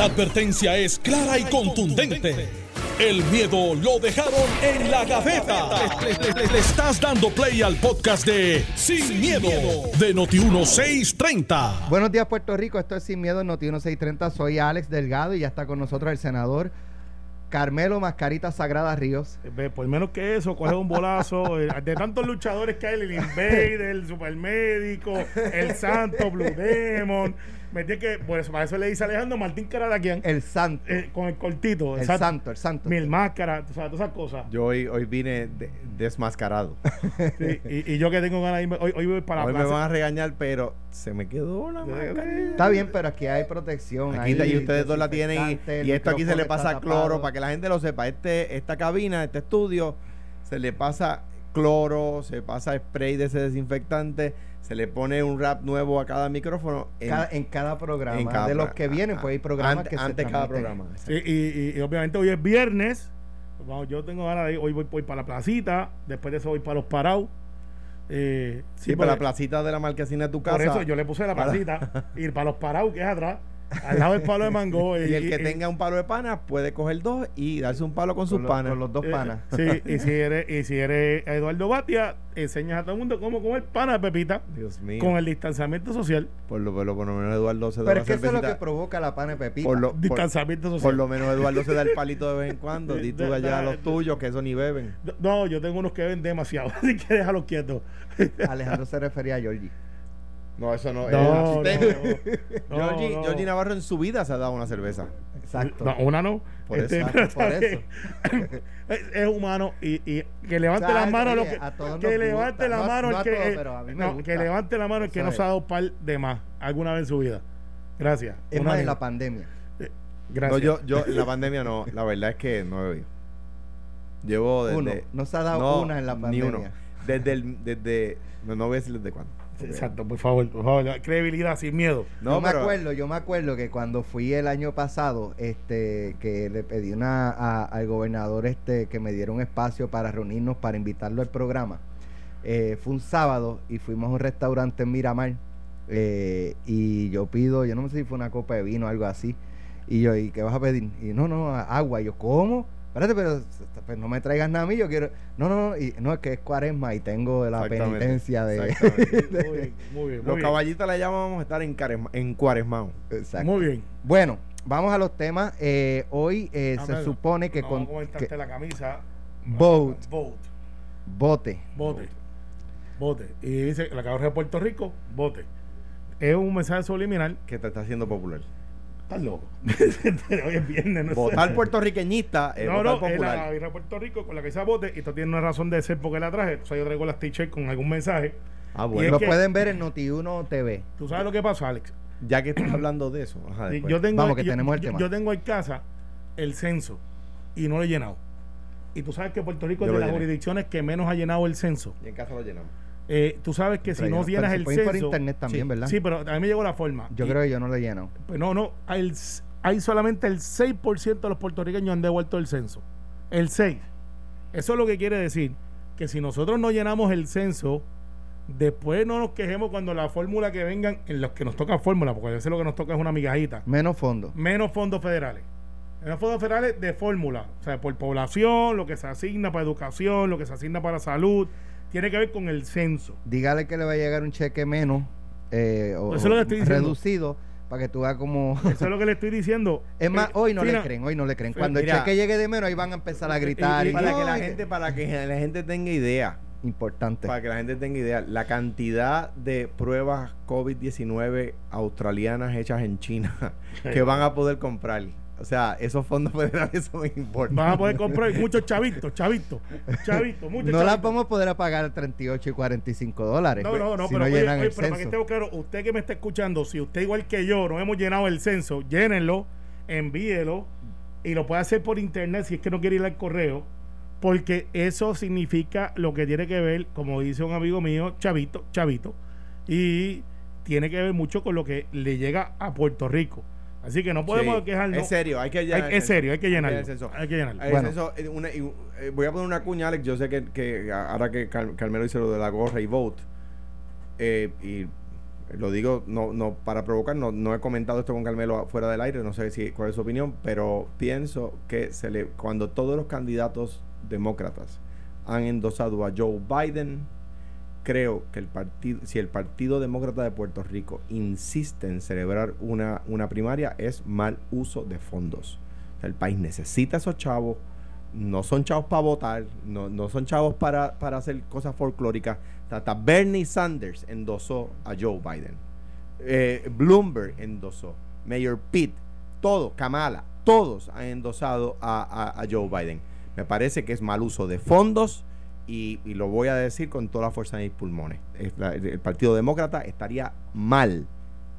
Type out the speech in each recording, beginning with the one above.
La advertencia es clara y contundente. El miedo lo dejaron en la gaveta. Le, le- le- le estás dando play al podcast de Sin, miedo, de Noti1630. Buenos días, Puerto Rico. Esto es Sin Miedo en Noti 1630. Soy Alex Delgado y ya está con nosotros el senador Carmelo Mascarita Sagrada Ríos. Ve, Por menos que eso, coge un bolazo. eh, De tantos luchadores que hay, el Invader, el Supermédico, el Santo, Blue Demon. Me tiene que, por eso, para eso le dice Alejandro Martín Caradaquian, El santo. eh, con el cortito. el exacto. santo, el santo. Mil máscaras, sabes, todas esas cosas. Yo hoy, hoy vine de- desmascarado. Sí, y, y yo que tengo ganas de irme, hoy, hoy voy para hoy la me plaza. van a regañar, pero se me quedó la mascarilla. Está bien, pero aquí hay protección. Aquí y ustedes dos la tienen y, el esto aquí se le pasa cloro tapado. para que la gente lo sepa. Este, esta cabina, este estudio, se le pasa cloro, se pasa spray de ese desinfectante, se le pone un rap nuevo a cada micrófono. en- Cada- en cada programa. en cada de los que vienen, pues hay programas ante- que se antes cada programa. Sí, y, y- y obviamente hoy es viernes. Vamos, yo tengo ganas de ir. Hoy voy, voy para la placita. Después de eso voy para los parados. Eh, Sí, para la placita de la marquesina de tu casa. Por eso yo le puse la placita. ir para los parados, que es atrás. Al lado del palo de mango. Y el que y- tenga un palo de pana puede coger dos y darse un palo con sus los- panas. con los dos eh, panas. Sí, y si eres, y si eres Eduardo Batia, enseñas a todo el mundo cómo comer pana de pepita Dios mío. con el distanciamiento social. Por lo, por lo, por lo menos Eduardo se da Pero es que eso es lo que provoca la pana de pepita. Por lo, por, Distanciamiento social. por lo menos Eduardo se da el palito de vez en cuando. Di tú allá a los tuyos, que eso ni beben. No, yo tengo unos que ven demasiado, así que déjalos quietos. Alejandro se refería a Georgie. No, eso no, No, es no, sistémico. no, Georgie, no. Georgie Navarro en su vida se ha dado una cerveza. Exacto. No, una no. Por Este, Por eso. es, es humano y, y que levante O sea, las manos oye, los que, levante gusta. la mano no a el que todos, eh, no, que levante la mano el que no se ha dado par de más alguna vez en su vida. Gracias. Es más en la pandemia. Eh, No, Gracias. yo, yo, en la pandemia no. La verdad es que no he bebido. Llevo desde. Uno. No se ha dado no, una en la Ni pandemia. uno. Desde el. Desde, no, no voy a decir desde cuándo. Exacto, por favor, por favor, credibilidad sin miedo. No, yo me acuerdo, yo me acuerdo que cuando fui el año pasado, este, que le pedí una a- al gobernador este que me diera un espacio para reunirnos para invitarlo al programa. Eh, fue un sábado y fuimos a un restaurante en Miramar eh, y yo pido, yo no sé si fue una copa de vino o algo así. Y yo, ¿y qué vas a pedir? Y no, no, agua. Y yo, ¿cómo? Espérate, pero pues, no me traigas nada a mí, yo quiero. No, no, no, y, no, es que es cuaresma y tengo la penitencia de. exactamente. Muy bien, muy bien. Los muy bien. caballitos le llamamos a estar en, caresma- en cuaresmao. Exacto. Muy bien. Bueno, vamos a los temas. Eh, hoy eh, Ah, se supone que no, con Vamos a comentarte que- la camisa. Vote. Vote. vote. Vote. Vote. Y dice la cabeza de Puerto Rico, vote. Es un mensaje subliminal. Que te está haciendo popular. Estás loco. Hoy es viernes, no sé. Votar puertorriqueñista es No, votar no, es la popular. cabeza de Puerto Rico con la que dice vote. Y esto tiene una razón de ser porque la traje. O sea, yo traigo las t-shirts con algún mensaje. Ah, bueno. Lo que- pueden ver en Noti1 TV. ¿Tú sabes lo que pasó, Alex? Ya que estás hablando de eso. Ajá, Sí, después. yo tengo, Vamos, que yo- tenemos el yo- tema. yo tengo en casa el censo y no lo he llenado. Y tú sabes que Puerto Rico Yo es de las llené. jurisdicciones que menos ha llenado el censo. Y en casa lo llenamos. Eh, tú sabes que si no llenas el puede ir por censo. internet también, sí, ¿verdad? Sí, pero a mí me llegó la forma. Yo Y- creo que yo no lo he llenado. Pues no, no. Hay, el hay solamente el 6% de los puertorriqueños han devuelto el censo. El 6. Eso es lo que quiere decir que si nosotros no llenamos el censo, después no nos quejemos cuando la fórmula que vengan, en los que nos toca fórmula, porque a veces lo que nos toca es una migajita, Menos fondo. menos fondos federales. Menos fondos federales de fórmula, o sea, por población, lo que se asigna para educación, lo que se asigna para salud, tiene que ver con el censo. Dígale que le va a llegar un cheque menos eh, o, Eso es lo que estoy reducido para que tú veas como... Eso es lo que le estoy diciendo. Es más, Eh, hoy no Fina, le creen, hoy no le creen. Cuando el cheque llegue de menos, ahí van a empezar a gritar. y- Y, para no, que la gente, para que la gente tenga idea. Importante. Para que la gente tenga idea, la cantidad de pruebas COVID-19 australianas hechas en China que van a poder comprar. O sea, esos fondos federales son importantes. Van a poder comprar muchos chavitos, chavitos, chavitos, muchos No las vamos a poder pagar 38 y 45 dólares. No, no, no, si pero, no oye, llenan oye, el pero para que censo. estemos claros, usted que me está escuchando, si usted igual que yo no hemos llenado el censo, llénenlo, envíelo y lo puede hacer por internet si es que no quiere ir al correo, porque eso significa lo que tiene que ver, como dice un amigo mío, chavito, chavito, y tiene que ver mucho con lo que le llega a Puerto Rico. Así que no podemos Sí, quejarnos. Es serio, hay que Hay- llenar el es serio, hay que llenar llenarlo. Hay que llenarlo. Bueno. eh, una- y, voy a poner una cuña, Alex. Yo sé que, que ahora que Car- Carmelo hizo lo de la gorra y vote, eh, y lo digo no, no para provocar, no, no he comentado esto con Carmelo fuera del aire, no sé si, cuál es su opinión, pero pienso que se le, cuando todos los candidatos demócratas han endosado a Joe Biden, creo que el partido, si el Partido Demócrata de Puerto Rico insiste en celebrar una, una primaria, es mal uso de fondos. el país necesita esos chavos, no son chavos para votar, no, no son chavos para, para hacer cosas folclóricas. Hasta Bernie Sanders endosó a Joe Biden. Eh, Bloomberg endosó. Mayor Pitt, todo, Kamala, todos han endosado a, a, Joe Biden. Me parece que es mal uso de fondos y, lo voy a decir con toda la fuerza de mis pulmones. el Partido Demócrata estaría mal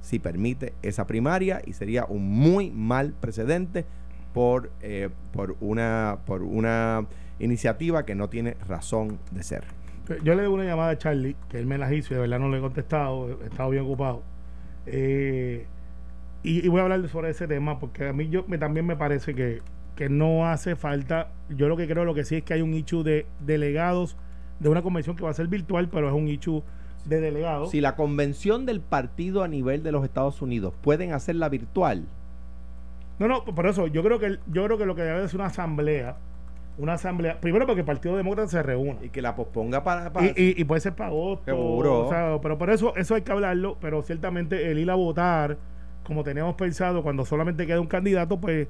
si permite esa primaria y sería un muy mal precedente por, eh, por, una, por una iniciativa que no tiene razón de ser. Yo le doy una llamada a Charlie, que él me la hizo y de verdad no le he contestado, he estado bien ocupado. Eh, y, voy a hablar sobre ese tema porque a mí yo me, también me parece que, que no hace falta, yo lo que creo, lo que sí es que hay un issue de delegados de una convención que va a ser virtual, pero es un issue de delegados. Si la convención del partido a nivel de los Estados Unidos pueden hacerla virtual, no, no, por eso yo creo que yo creo que lo que debe ser una asamblea, una asamblea, primero porque el Partido Demócrata se reúna y que la posponga para, y, puede ser para agosto, Seguro. pero por eso eso hay que hablarlo, pero ciertamente el ir a votar como teníamos pensado cuando solamente queda un candidato, pues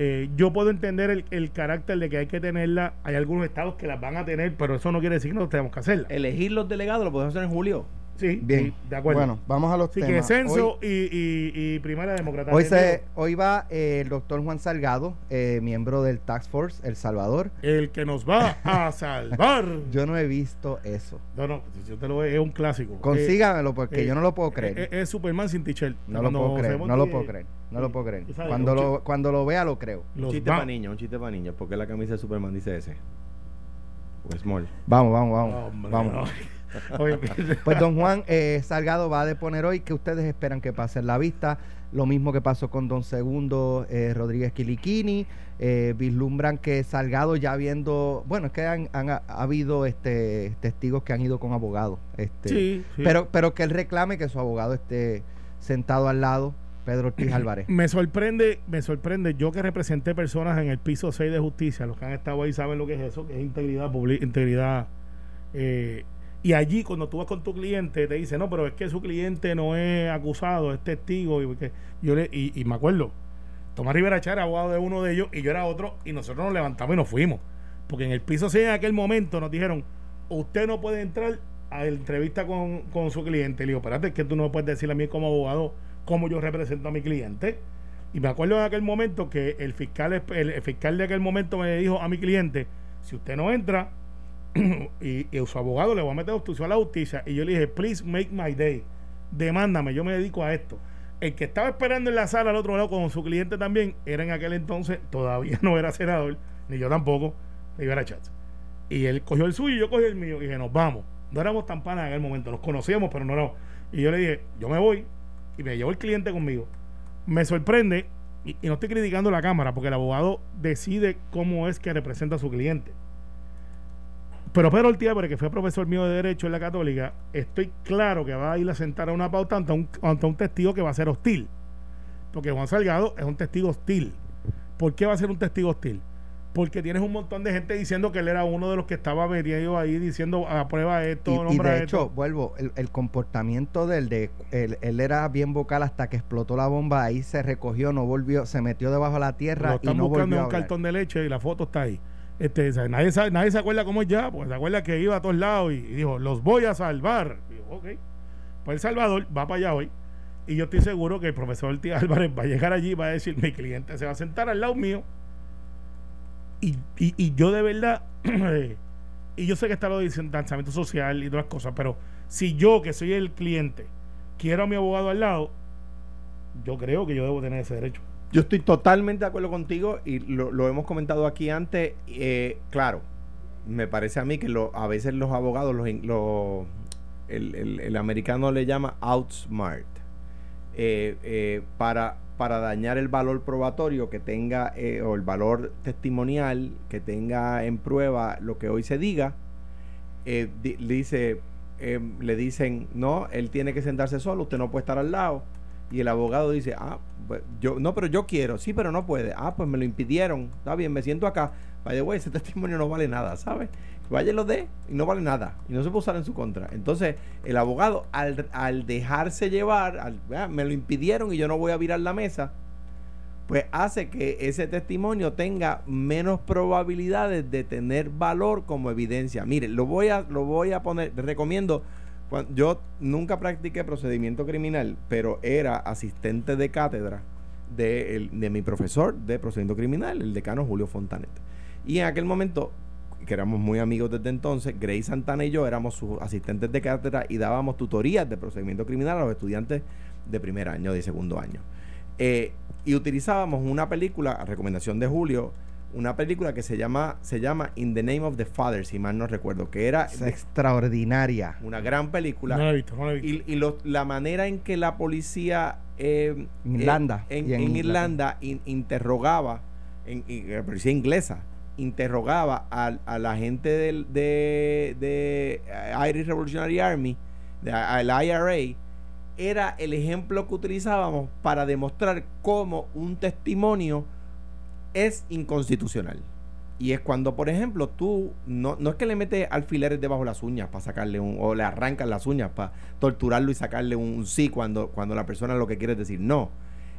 eh, yo puedo entender el, el, carácter de que hay que tenerla. Hay algunos estados que las van a tener, pero eso no quiere decir que no tenemos que hacerla. Elegir los delegados lo podemos hacer en julio. Sí, bien, de acuerdo. Bueno, vamos a los sí, temas. Que censo y, y, y, Primera Democracia. Hoy, se, hoy va eh, el doctor Juan Salgado, eh, miembro del Tax Force El Salvador. El que nos va a salvar. yo no he visto eso. No, no, yo te lo es un clásico. Consígamelo porque eh, yo no lo puedo creer. Es, es Superman sin t-shirt. No lo puedo creer, no lo puedo creer. No lo puedo creer. Cuando lo, cuando lo vea lo creo. Un chiste para niños, un chiste para niños. porque la camisa de Superman dice ese? O small. Vamos, vamos, vamos. vamos. pues don Juan eh, Salgado va a deponer hoy que ustedes esperan que pase en la vista. Lo mismo que pasó con don Segundo eh, Rodríguez Quiliquini. Eh, vislumbran que Salgado ya viendo, bueno, es que han, ha habido este testigos que han ido con abogados. Este, Pero, pero que él reclame que su abogado esté sentado al lado. Pedro Ortiz Álvarez. Me sorprende, me sorprende, yo que representé personas en el piso 6 de justicia, los que han estado ahí saben lo que es eso, que es integridad pública, integridad eh, y allí cuando tú vas con tu cliente te dice, no, pero es que su cliente no es acusado, es testigo. Y, yo le, y, me acuerdo, Tomás Rivera Char abogado de uno de ellos y yo era otro y nosotros nos levantamos y nos fuimos. Porque en el piso 6 en aquel momento nos dijeron, usted no puede entrar a la entrevista con, con su cliente. Le digo, espérate, es que tú no puedes decirle a mí como abogado cómo yo represento a mi cliente. Y me acuerdo en aquel momento que el fiscal, el fiscal de aquel momento me dijo a mi cliente, si usted no entra, y, su abogado le va a meter obstrucción a la justicia. Y yo le dije, please make my day. Demándame, yo me dedico a esto. El que estaba esperando en la sala al otro lado con su cliente también era en aquel entonces, todavía no era senador, ni yo tampoco, Rivera Chats. Y él cogió el suyo y yo cogí el mío. Y dije, nos vamos. No éramos tan panas en aquel momento, nos conocíamos, pero no éramos. Y yo le dije, yo me voy. Y me llevó el cliente conmigo. Me sorprende, y no estoy criticando la Cámara, porque el abogado decide cómo es que representa a su cliente. Pero Pedro Ortiz que fue profesor mío de Derecho en la Católica, estoy claro que va a ir a sentar a una pauta ante un, ante un testigo que va a ser hostil. Porque Juan Salgado es un testigo hostil. ¿Por qué va a ser un testigo hostil? Porque tienes un montón de gente diciendo que él era uno de los que estaba metido ahí diciendo a prueba esto, y, y de hecho, vuelvo, el, comportamiento del de él, él, era bien vocal hasta que explotó la bomba, ahí se recogió, no volvió, se metió debajo de la tierra y no volvió a un cartón de leche y la foto está ahí. Este, nadie, nadie se acuerda cómo es ya, pues se acuerda que iba a todos lados y, dijo, los voy a salvar. ok. Pues El Salvador va para allá hoy y yo estoy seguro que el profesor Ortiz Álvarez va a llegar allí y va a decir, mi cliente se va a sentar al lado mío y, y, yo de verdad, y yo sé que está lo de distanciamiento social y otras cosas, pero si yo que soy el cliente quiero a mi abogado al lado, yo creo que yo debo tener ese derecho. Yo estoy totalmente de acuerdo contigo y lo, hemos comentado aquí antes. Eh, claro, me parece a mí que lo, a veces los abogados, los, el, el, americano le llama outsmart, eh, eh, para, para dañar el valor probatorio que tenga o el valor testimonial que tenga en prueba lo que hoy se diga, dice, eh, le dicen, no, él tiene que sentarse solo, usted no puede estar al lado. Y el abogado dice, ah, pues, yo, no, pero yo quiero, sí, pero no puede. Ah, pues me lo impidieron, está bien, me siento acá. Vaya, güey, ese testimonio no vale nada, ¿sabes? Vaya lo de y no vale nada. Y no se puede usar en su contra. Entonces, el abogado, al, dejarse llevar, al, me lo impidieron y yo no voy a virar la mesa, pues hace que ese testimonio tenga menos probabilidades de tener valor como evidencia. Mire, lo voy a, lo voy a poner, recomiendo, yo nunca practiqué procedimiento criminal, pero era asistente de cátedra de, de mi profesor de procedimiento criminal, el decano Julio Fontanet. Y en aquel momento que éramos muy amigos desde entonces, Grace Santana y yo éramos sus asistentes de cátedra y dábamos tutorías de procedimiento criminal a los estudiantes de primer año, de segundo año. Eh, y utilizábamos una película, a recomendación de Julio, una película que se llama, se llama In the Name of the Father, si mal no recuerdo, que era extraordinaria. Una gran película. No la he visto, no la he visto. Y, la manera en que la policía eh, Irlanda, eh, en, Irlanda, interrogaba, en, la policía inglesa, interrogaba a, la gente del, de, de Irish Revolutionary Army, al IRA, era el ejemplo que utilizábamos para demostrar cómo un testimonio es inconstitucional. Y es cuando, por ejemplo, tú no, no es que le metes alfileres debajo de las uñas para sacarle un, o le arrancas las uñas para torturarlo y sacarle un, sí cuando, cuando la persona lo que quiere decir. No.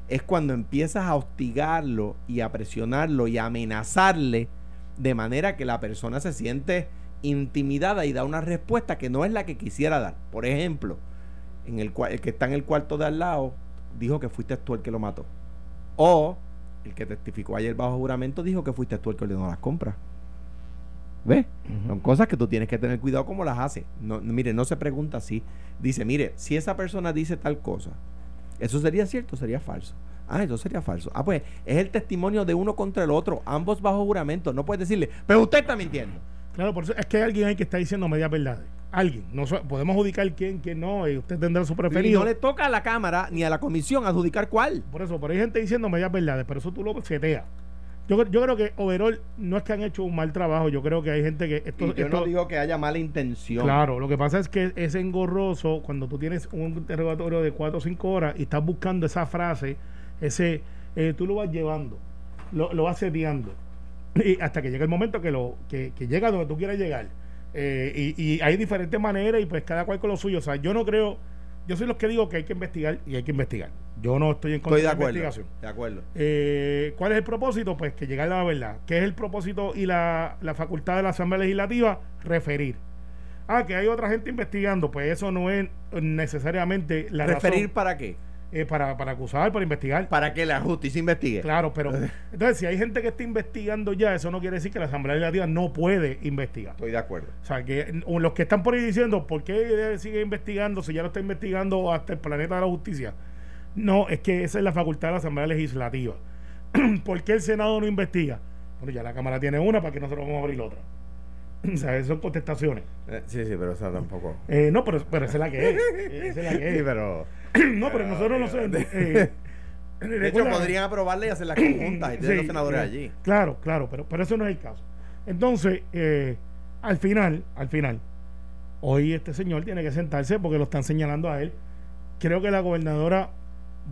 Es cuando empiezas a hostigarlo y a presionarlo y a amenazarle de manera que la persona se siente intimidada y da una respuesta que no es la que quisiera dar. Por ejemplo, en el, el que está en el cuarto de al lado dijo que fuiste tú el que lo mató. O el que testificó ayer bajo juramento dijo que fuiste tú el que ordenó las compras. ¿Ves? Son cosas que tú tienes que tener cuidado cómo las hace. No, mire, no se pregunta así. Dice, mire, si esa persona dice tal cosa, ¿eso sería cierto o sería falso? Ah, eso sería falso. Ah, pues es el testimonio de uno contra el otro, ambos bajo juramento. No puedes decirle, pero usted está mintiendo. Claro, por eso es que hay alguien ahí que está diciendo media verdades alguien. No podemos adjudicar quién, quién no, y usted tendrá su preferido. Y no le toca a la Cámara ni a la Comisión adjudicar cuál. Por eso, pero hay gente diciendo medias verdades, pero eso tú lo seteas. Yo, yo creo que overall no es que han hecho un mal trabajo, yo creo que hay gente que... Esto, yo no digo que haya mala intención. Claro, lo que pasa es que es engorroso cuando tú tienes un interrogatorio de 4 o 5 horas y estás buscando esa frase, ese... Eh, tú lo vas llevando, lo, lo vas seteando. Y hasta que llega el momento que, lo, que, que llega donde tú quieras llegar eh, y, hay diferentes maneras y pues cada cual con lo suyo. O sea, yo no creo, yo soy los que digo que hay que investigar y hay que investigar. Yo no estoy en contra de, la investigación. De acuerdo. Eh, ¿Cuál es el propósito? Pues que llegar a la verdad. ¿Qué es el propósito y la, la facultad de la Asamblea Legislativa? Referir. Ah, que hay otra gente investigando, pues eso no es necesariamente la ¿Referir para qué? Eh, para, para acusar, para investigar. Para que la justicia investigue. Claro, pero entonces si hay gente que está investigando ya, eso no quiere decir que la Asamblea Legislativa no puede investigar. Estoy de acuerdo. O sea, que los que están por ahí diciendo, ¿por qué sigue investigando si ya lo está investigando hasta el planeta de la justicia? No, es que esa es la facultad de la Asamblea Legislativa. ¿Por qué el Senado no investiga? Bueno, ya la Cámara tiene una, ¿para que nosotros vamos a abrir la otra? o sea, son contestaciones. Eh, sí, sí, pero esa tampoco. Eh, no, pero, pero esa es la que es. Esa es la que es. Sí, pero no, pero nosotros no sabemos. Eh, de hecho, podrían aprobarle y hacer las conjuntas y tener los senadores allí. Claro, claro, pero, pero eso no es el caso. Entonces, eh, al final, al final, hoy este señor tiene que sentarse porque lo están señalando a él. Creo que la gobernadora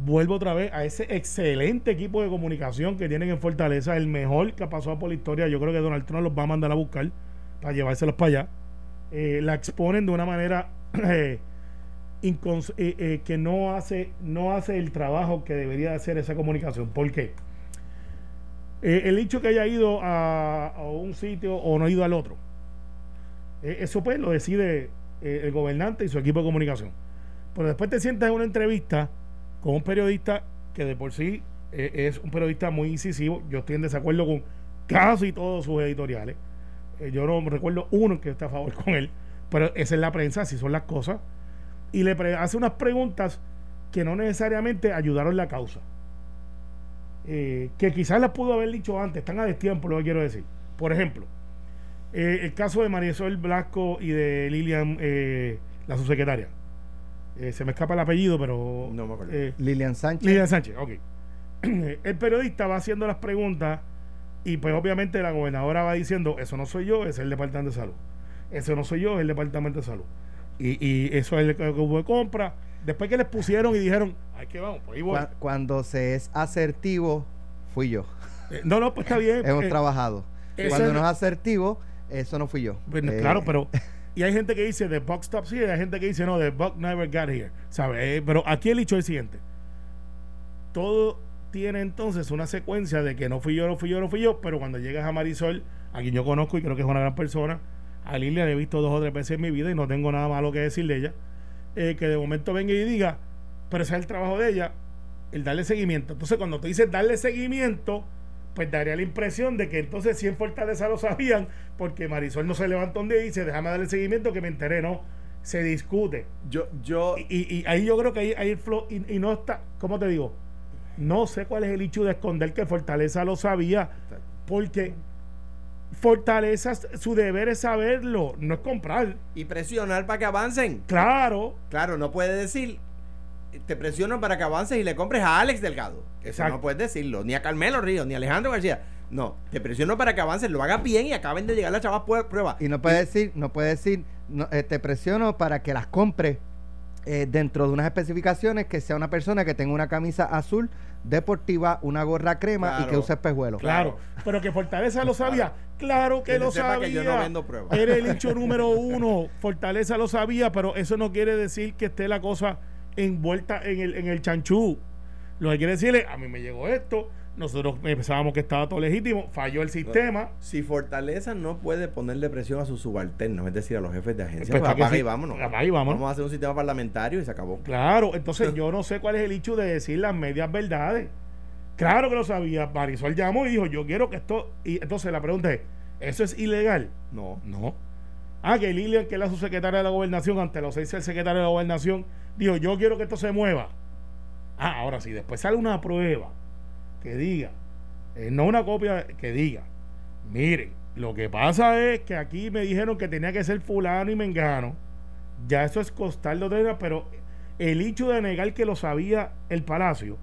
vuelve otra vez a ese excelente equipo de comunicación que tienen en Fortaleza, el mejor que ha pasado por la historia. Yo creo que Donald Trump los va a mandar a buscar para llevárselos para allá. Eh, la exponen de una manera eh, eh, que no hace, no hace el trabajo que debería hacer esa comunicación. ¿Por qué? El hecho que haya ido a, un sitio o no ha ido al otro, eso pues lo decide el gobernante y su equipo de comunicación. Pero después te sientas en una entrevista con un periodista que de por sí es un periodista muy incisivo. Yo estoy en desacuerdo con casi todos sus editoriales. Yo no recuerdo uno que esté a favor con él, pero esa es la prensa, así son las cosas y le hace unas preguntas que no necesariamente ayudaron la causa. Eh, que quizás las pudo haber dicho antes, están a destiempo lo que quiero decir. Por ejemplo, eh, el caso de Marisol Blasco y de Lilian, eh, la subsecretaria. se me escapa el apellido, pero. No me acuerdo. Lilian Sánchez. Lilian Sánchez, ok. el periodista va haciendo las preguntas y, pues, obviamente, la gobernadora va diciendo: Eso no soy yo, es el departamento de salud. Eso no soy yo, es el departamento de salud. Y, y eso es el que hubo de compra. Después que les pusieron y dijeron, ay, que vamos, por ahí voy. Cua- Cuando se es asertivo, fui yo. Eh, no, no, pues está bien. Hemos eh, trabajado. Cuando no es asertivo, eso no fui yo. Bueno, Eh, claro, pero. Y hay gente que dice the buck stops here, hay gente que dice no, the buck never got here. ¿Sabes? Eh, pero aquí el hecho es el siguiente: todo tiene entonces una secuencia de que no fui yo, no fui yo, no fui yo, pero cuando llegas a Marisol, a quien yo conozco y creo que es una gran persona, a Lilia la he visto dos o tres veces en mi vida y no tengo nada malo que decir de ella, eh, que de momento venga y diga, pero ese es el trabajo de ella, el darle seguimiento. Entonces, cuando tú dices darle seguimiento, pues daría la impresión de que entonces sí en Fortaleza lo sabían, porque Marisol no se levantó un día y dice, déjame darle seguimiento que me enteré, no. Se discute. Yo, yo, Y, y- y ahí yo creo que ahí, ahí el flow, y, y no está, ¿cómo te digo? No sé cuál es el hecho de esconder que Fortaleza lo sabía, porque Fortaleza, su deber es saberlo, no es comprar. y presionar para que avancen. Claro, Claro, no puede decir, te presiono para que avances y le compres a Alex Delgado. Eso Exacto. no puedes decirlo, ni a Carmelo Ríos, ni a Alejandro García. No, te presiono para que avances, lo hagas bien y acaben de llegar las chavas pruebas. Y no puede decir, no puede decir, no, eh, te presiono para que las compre eh, dentro de unas especificaciones que sea una persona que tenga una camisa azul deportiva, una gorra crema y que use espejuelos. claro. Pero que Fortaleza lo sabía. Claro que Que lo sabía. que yo no vendo pruebas. Era el hecho número uno. Fortaleza lo sabía, pero eso no quiere decir que esté la cosa envuelta en el, en el chanchú. Lo que quiere decir es, a mí me llegó esto, nosotros pensábamos que estaba todo legítimo, falló el sistema. Si Fortaleza no puede ponerle presión a sus subalternos, es decir, a los jefes de agencia, Pues pues, apaga sí. y vámonos. Apaga y vámonos. Vamos a hacer un sistema parlamentario y se acabó. Claro, entonces yo no sé cuál es el hecho de decir las medias verdades. Claro que lo sabía. Marisol llamó y dijo, yo quiero que esto... Y entonces la pregunta es, ¿eso es ilegal? No. No. Ah, que Lilian, que es la subsecretaria de la gobernación, ante los seis del secretario de la gobernación, dijo, yo quiero que esto se mueva. Ah, ahora sí, después sale una prueba que diga, eh, no una copia, que diga, miren, lo que pasa es que aquí me dijeron que tenía que ser fulano y mengano. Ya eso es costar de otra pero el hecho de negar que lo sabía el palacio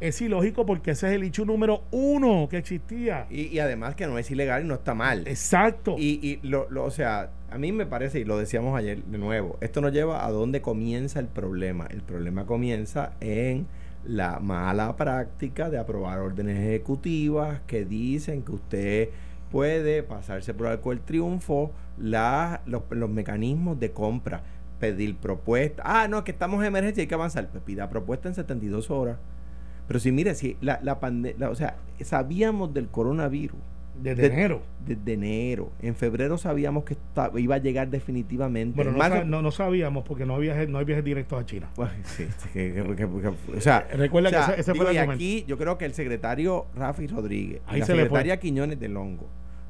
es ilógico porque ese es el hecho número uno que existía. Y, y además que no es ilegal y no está mal. Exacto. Y, y lo, lo- o sea, a mí me parece, y lo decíamos ayer de nuevo, esto nos lleva a dónde comienza el problema. El problema comienza en la mala práctica de aprobar órdenes ejecutivas que dicen que usted puede pasarse por arco el triunfo la- los, los mecanismos de compra, pedir propuestas. Ah, no, que estamos en emergencia y hay que avanzar. Pues pida propuesta en 72 horas. Pero si mire, si la, la pandemia, o sea, sabíamos del coronavirus Desde de- enero. desde enero. En febrero sabíamos que iba a llegar definitivamente. Bueno, En no, marzo- no, no sabíamos porque no había viajes, no hay viajes directos a China. Bueno, sí, sí, que- que- que- que- o sea, Recuerda o sea, que ese, ese digo, fue el y aquí yo creo que el secretario Rafi Rodríguez y la se le fue. secretaria Quiñones del Hongo,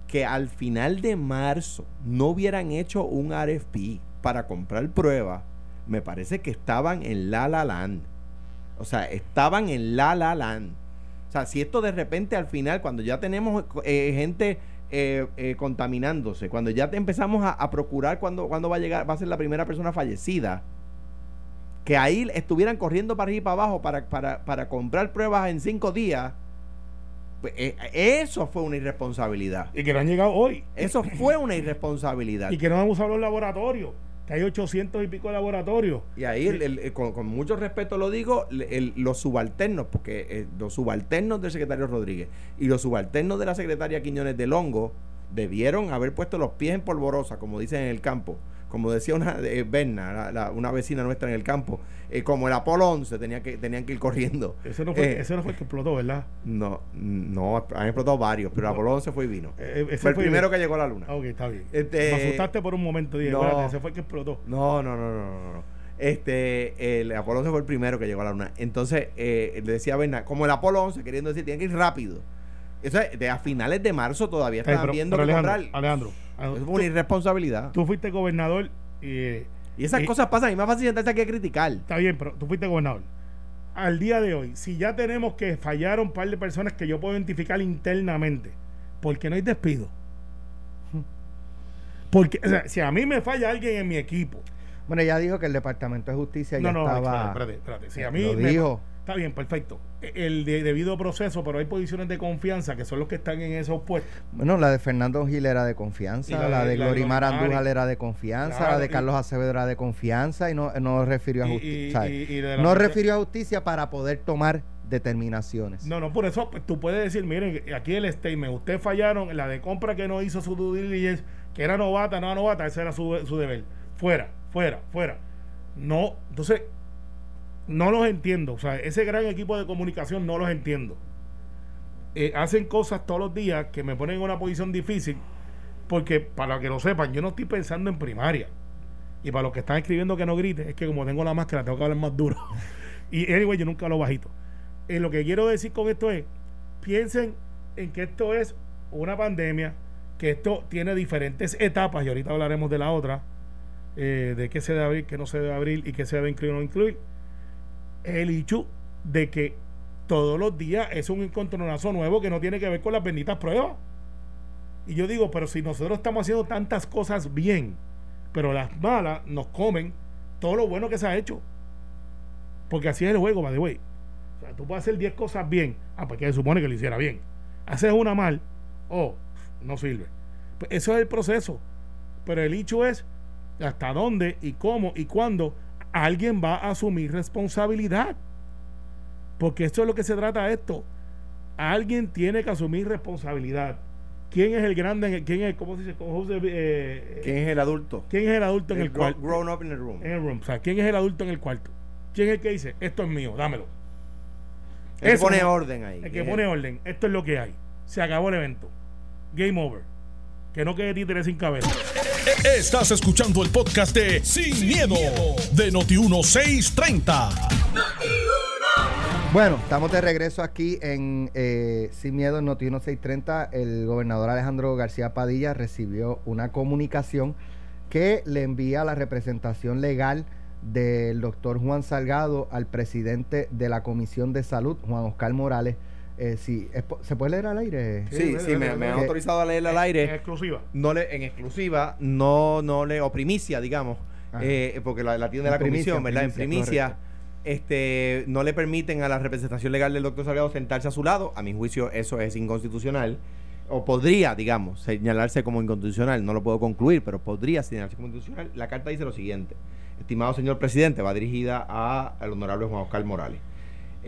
que al final de marzo no hubieran hecho un RFP para comprar pruebas, me parece que estaban en La La Land. O sea, estaban en La La Land. O sea, si esto de repente al final, cuando ya tenemos eh, gente eh, eh, contaminándose, cuando ya te empezamos a, a procurar cuándo cuando va a llegar, va a ser la primera persona fallecida, que ahí estuvieran corriendo para arriba y para abajo para, para, para comprar pruebas en cinco días, pues, eh, eso fue una irresponsabilidad. Y que no han llegado hoy. Eso fue una irresponsabilidad. Y que no han usado los laboratorios. Que hay 800 y pico de laboratorios. Y ahí, el- el- el- con, con mucho respeto lo digo, los subalternos, porque eh, los subalternos del secretario Rodríguez y los subalternos de la secretaria Quiñones del Hongo debieron haber puesto los pies en polvorosa, como dicen en el campo. Como decía una eh, Berna, la- la- una vecina nuestra en el campo, eh, como el Apolo 11 tenía que, tenían que ir corriendo. Ese no, fue, Eh, ese no fue el que explotó, ¿verdad? No, no, han explotado varios, pero el Apolo 11 fue y vino. Eh, ese fue el fue- primero que llegó a la luna. Ok, está bien. Este- Me asustaste por un momento. Dije, No. espérate, ese fue el que explotó. No, no, no, no, no, no. Este, el Apolo 11 fue el primero que llegó a la luna. Entonces, eh, le decía a Bernard, como el Apolo 11, queriendo decir, tiene que ir rápido. Eso es, de a finales de marzo todavía Está bien, estaban pero- viendo pero que Alejandro, comprar. Alejandro, Alejandro, fue una irresponsabilidad. tú, fuiste gobernador y eh, y esas y- cosas pasan y es más fácil sentarse aquí a criticar. Está bien, pero tú fuiste gobernador. Al día de hoy, si ya tenemos que fallar un par de personas que yo puedo identificar internamente, ¿por qué no hay despido? Porque, o sea, si a mí me falla alguien en mi equipo, Bueno, ya dijo que el Departamento de Justicia no, ya no, estaba. espérate, espérate, espérate. Si a mí lo me- dijo. Está bien, perfecto. El de- debido proceso, pero hay posiciones de confianza que son los que están en esos puestos. Bueno, la de Fernando Gil era de confianza, la, la de- de Glorimar. Andújar era de confianza, Claro, la de Carlos Acevedo era de confianza y no, no refirió a y- justicia. y- y No refirió a justicia para poder tomar determinaciones. No, no, por eso pues, tú puedes decir, miren, aquí el statement, ustedes fallaron, la de compra que no hizo su due diligence, que era novata, no era novata, ese era su, su deber. Fuera, fuera, fuera. No, entonces, no los entiendo. O sea, ese gran equipo de comunicación no los entiendo. Eh, hacen cosas todos los días que me ponen en una posición difícil, porque para que lo sepan, yo no estoy pensando en primaria. Y para los que están escribiendo que no grite, es que como tengo la máscara, tengo que hablar más duro. y anyway, yo nunca hablo bajito. Eh, lo que quiero decir con esto es, piensen en que esto es una pandemia, que esto tiene diferentes etapas, y ahorita hablaremos de la otra, eh, de qué se debe abrir, qué no se debe abrir y qué se debe incluir o no incluir. El hecho de que todos los días es un encontronazo nuevo que no tiene que ver con las benditas pruebas. Y yo digo, pero si nosotros estamos haciendo tantas cosas bien, pero las malas nos comen todo lo bueno que se ha hecho. Porque así es el juego, by the way. O sea, tú puedes hacer 10 cosas bien. Ah, pues que se supone que lo hiciera bien. Haces una mal, oh, no sirve. Pues eso es el proceso. Pero el hecho es hasta dónde y cómo y cuándo alguien va a asumir responsabilidad. Porque esto es lo que se trata esto. Alguien tiene que asumir responsabilidad. ¿Quién es el grande? ¿Quién es, cómo se dice? ¿Cómo se- eh, ¿Quién es el adulto? ¿Quién es el adulto en el cuarto? Grown up in the room. En el room. O sea, ¿quién es el adulto en el cuarto? ¿Quién es el que dice, esto es mío, dámelo? El que pone orden ahí. El que pone orden, esto es lo que hay. Se acabó el evento. Game over. Que no quede títere sin cabeza. Estás escuchando el podcast de Sin, miedo, de Noti1630. Bueno, estamos de regreso aquí en eh, Sin Miedo en Noti 1630. El gobernador Alejandro García Padilla recibió una comunicación que le envía la representación legal del doctor Juan Salgado al presidente de la Comisión de Salud, Juan Oscar Morales. Eh, es po- ¿Se puede leer al aire? Sí, Sí, sí, me, me han autorizado a leerla al En aire. exclusiva. No le, en exclusiva, no, no le, o primicia, digamos, Ajá. eh, porque la, la tiene En la primicia, comisión, en ¿verdad? En primicia, este, no le permiten a la representación legal del doctor Salgado sentarse a su lado. A mi juicio, eso es inconstitucional. O podría, digamos, señalarse como inconstitucional. No lo puedo concluir, pero podría señalarse como inconstitucional. La carta dice lo siguiente. Estimado señor presidente, va dirigida a- al honorable Juan Oscar Morales.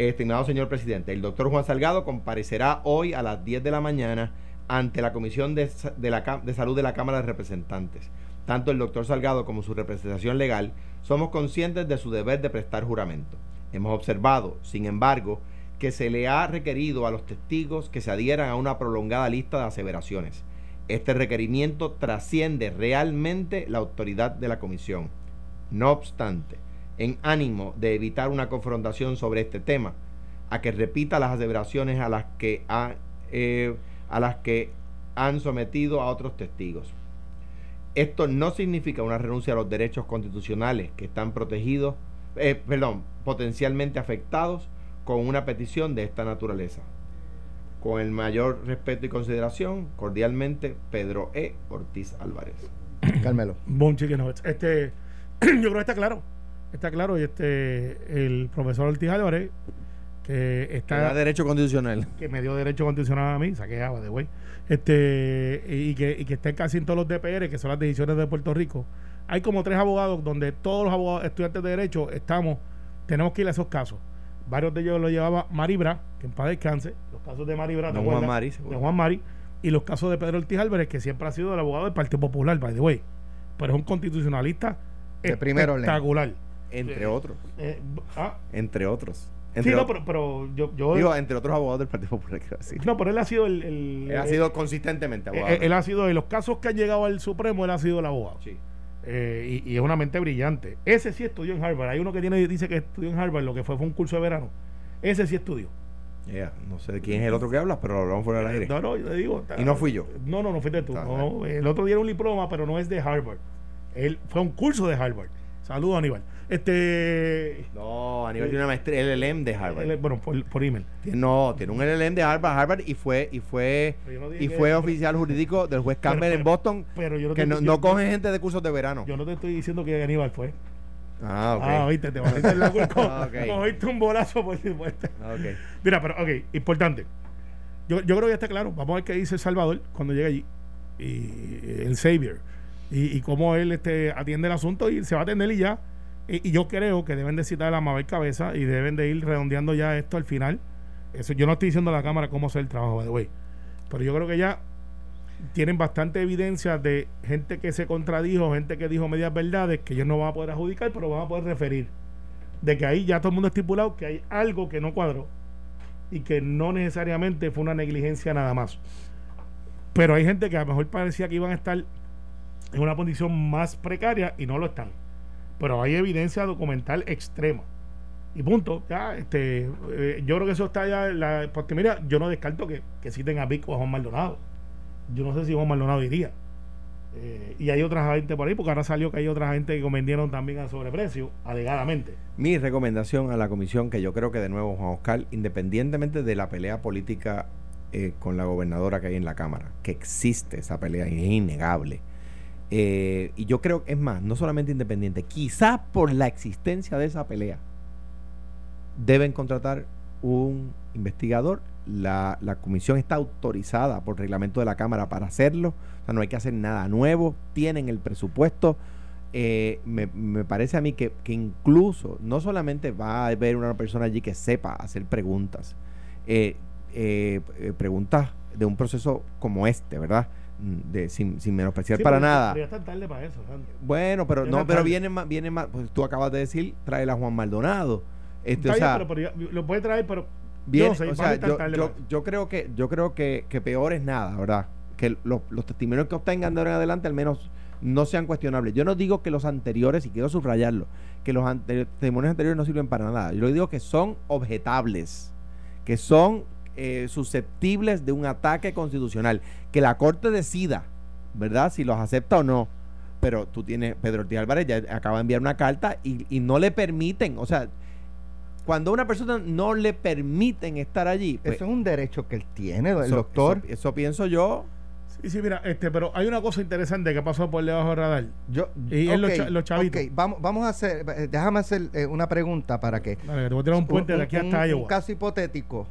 Estimado señor presidente, el doctor Juan Salgado comparecerá hoy a las 10 de la mañana ante la Comisión de, de de Salud de la Cámara de Representantes. Tanto el doctor Salgado como su representación legal somos conscientes de su deber de prestar juramento. Hemos observado, sin embargo, que se le ha requerido a los testigos que se adhieran a una prolongada lista de aseveraciones. Este requerimiento trasciende realmente la autoridad de la comisión. No obstante, en ánimo de evitar una confrontación sobre este tema, a que repita las aseveraciones a las que, ha, eh, a las que han sometido a otros testigos. Esto no significa una renuncia a los derechos constitucionales que están protegidos, eh, perdón, potencialmente afectados con una petición de esta naturaleza. Con el mayor respeto y consideración, cordialmente, Pedro E. Ortiz Álvarez. Carmelo. Bon chicken nuggets. Este, yo creo que está claro. Está claro. Y este, el profesor Ortiz Álvarez, que está. Da derecho constitucional. que me dio derecho constitucional a mí, saqué agua de güey, este, y que, y que estén casi en todos los DPR, que son las decisiones de Puerto Rico. Hay como tres abogados donde todos los abogados, estudiantes de derecho estamos, tenemos que ir a esos casos. Varios de ellos lo llevaba Maribra, que en paz descanse, los casos de Maribra, ¿te Don Juan? Mari, de. Juan Mari, y los casos de Pedro Ortiz Álvarez, que siempre ha sido el abogado del Partido Popular, by the way, pero es un constitucionalista De orden. Entre Eh, otros. Eh, ah, Entre otros. sí, Entre no, otros. pero, pero yo, yo Digo, entre otros abogados del Partido Popular, quiero decir. no, pero él ha sido el, el- Él ha el- sido consistentemente abogado. Eh, él ha sido, de los casos que han llegado al Supremo, él ha sido el abogado. Sí. Eh, y, y es una mente brillante. Ese sí estudió en Harvard. Hay uno que tiene dice que estudió en Harvard, lo que fue fue un curso de verano. Ese sí estudió. Yeah, No sé de quién es el otro que habla, pero lo hablamos fuera del aire. No, no, yo le digo. Y no fui yo. No, no, no fuiste tú. No. el otro día era un diploma, pero no es de Harvard. Él fue un curso de Harvard. Saludos, Aníbal. Este. No, a nivel de una maestría, LLM de Harvard. bueno, por, por email. Tiene- No, tiene un LLM de Harvard, Harvard y fue y fue no y que- fue oficial jurídico del juez Campbell en pero- Boston, Pero yo no que no, no coge gente de cursos de verano. Yo no te estoy diciendo que Aníbal fue. Ah, ok. Ah, viste, te metiste en la culpa. Ah, ok. Cogiste un bolazo por supuesto. Ok. Mira, pero, ok, importante. Yo, yo creo que ya está claro. Vamos a ver qué dice Salvador cuando llegue allí. Y el Xavier. Y, y cómo él este, atiende el asunto y se va a atender y ya. Y, yo creo que deben de citar a Mabel Cabeza y deben de ir redondeando ya esto al final. Eso yo no estoy diciendo a la cámara cómo hacer el trabajo, the way. Pero yo creo que ya tienen bastante evidencia de gente que se contradijo, gente que dijo medias verdades, que ellos no van a poder adjudicar, pero van a poder referir. De que ahí ya todo el mundo ha estipulado que hay algo que no cuadró y que no necesariamente fue una negligencia nada más. Pero hay gente que a lo mejor parecía que iban a estar en una condición más precaria y no lo están. Pero hay evidencia documental extrema. Y punto. Ya, este, eh, yo creo que eso está ya. La, porque mira, yo no descarto que, que citen a Vic o a Juan Maldonado. Yo no sé si Juan Maldonado iría. Eh, y hay otra gente por ahí, porque ahora salió que hay otra gente que vendieron también a sobreprecio, alegadamente. Mi recomendación a la comisión, que yo creo que de nuevo, Juan Oscar, independientemente de la pelea política eh, con la gobernadora que hay en la Cámara, que existe esa pelea y es innegable. Eh, y yo creo, es más, no solamente independiente, quizás por la existencia de esa pelea, deben contratar un investigador. La, la comisión está autorizada por reglamento de la Cámara para hacerlo. O sea, no hay que hacer nada nuevo. Tienen el presupuesto. Eh, me, me parece a mí que, que incluso no solamente va a haber una persona allí que sepa hacer preguntas, eh, eh, preguntas de un proceso como este, ¿verdad? Mm, De, sin, sin menospreciar Sí, para nada. ya está tarde para eso. Sandy. Bueno, pero Ya no, pero tarde. viene más, viene más, pues tú acabas de decir, trae a Juan Maldonado. Este, Está o bien, sea, pero, pero ya- lo puede traer, pero Viene, yo sé, o sea, yo, yo, creo que yo creo que, que peor es nada, ¿verdad? Que los, los testimonios que obtengan de ahora en adelante al menos no sean cuestionables. Yo no digo que los anteriores, y quiero subrayarlo, que los ante- testimonios anteriores no sirven para nada. Yo digo que son objetables, que son eh, susceptibles de un ataque constitucional, que la Corte decida, ¿verdad? Si los acepta o no. Pero tú tienes, Pedro Ortiz Álvarez ya acaba de enviar una carta y, y no le permiten, o sea, cuando a una persona no le permiten estar allí, pues, Eso es un derecho que él tiene, el eso- doctor. Eso, eso pienso yo. Sí, sí, mira, este, pero hay una cosa interesante que pasó por debajo del radar. Yo, Y es los los chavitos. ok, vamos, vamos a hacer, eh, déjame hacer eh, una pregunta para que. Dale, te voy a tirar un puente de aquí un- hasta un Iowa. caso hipotético,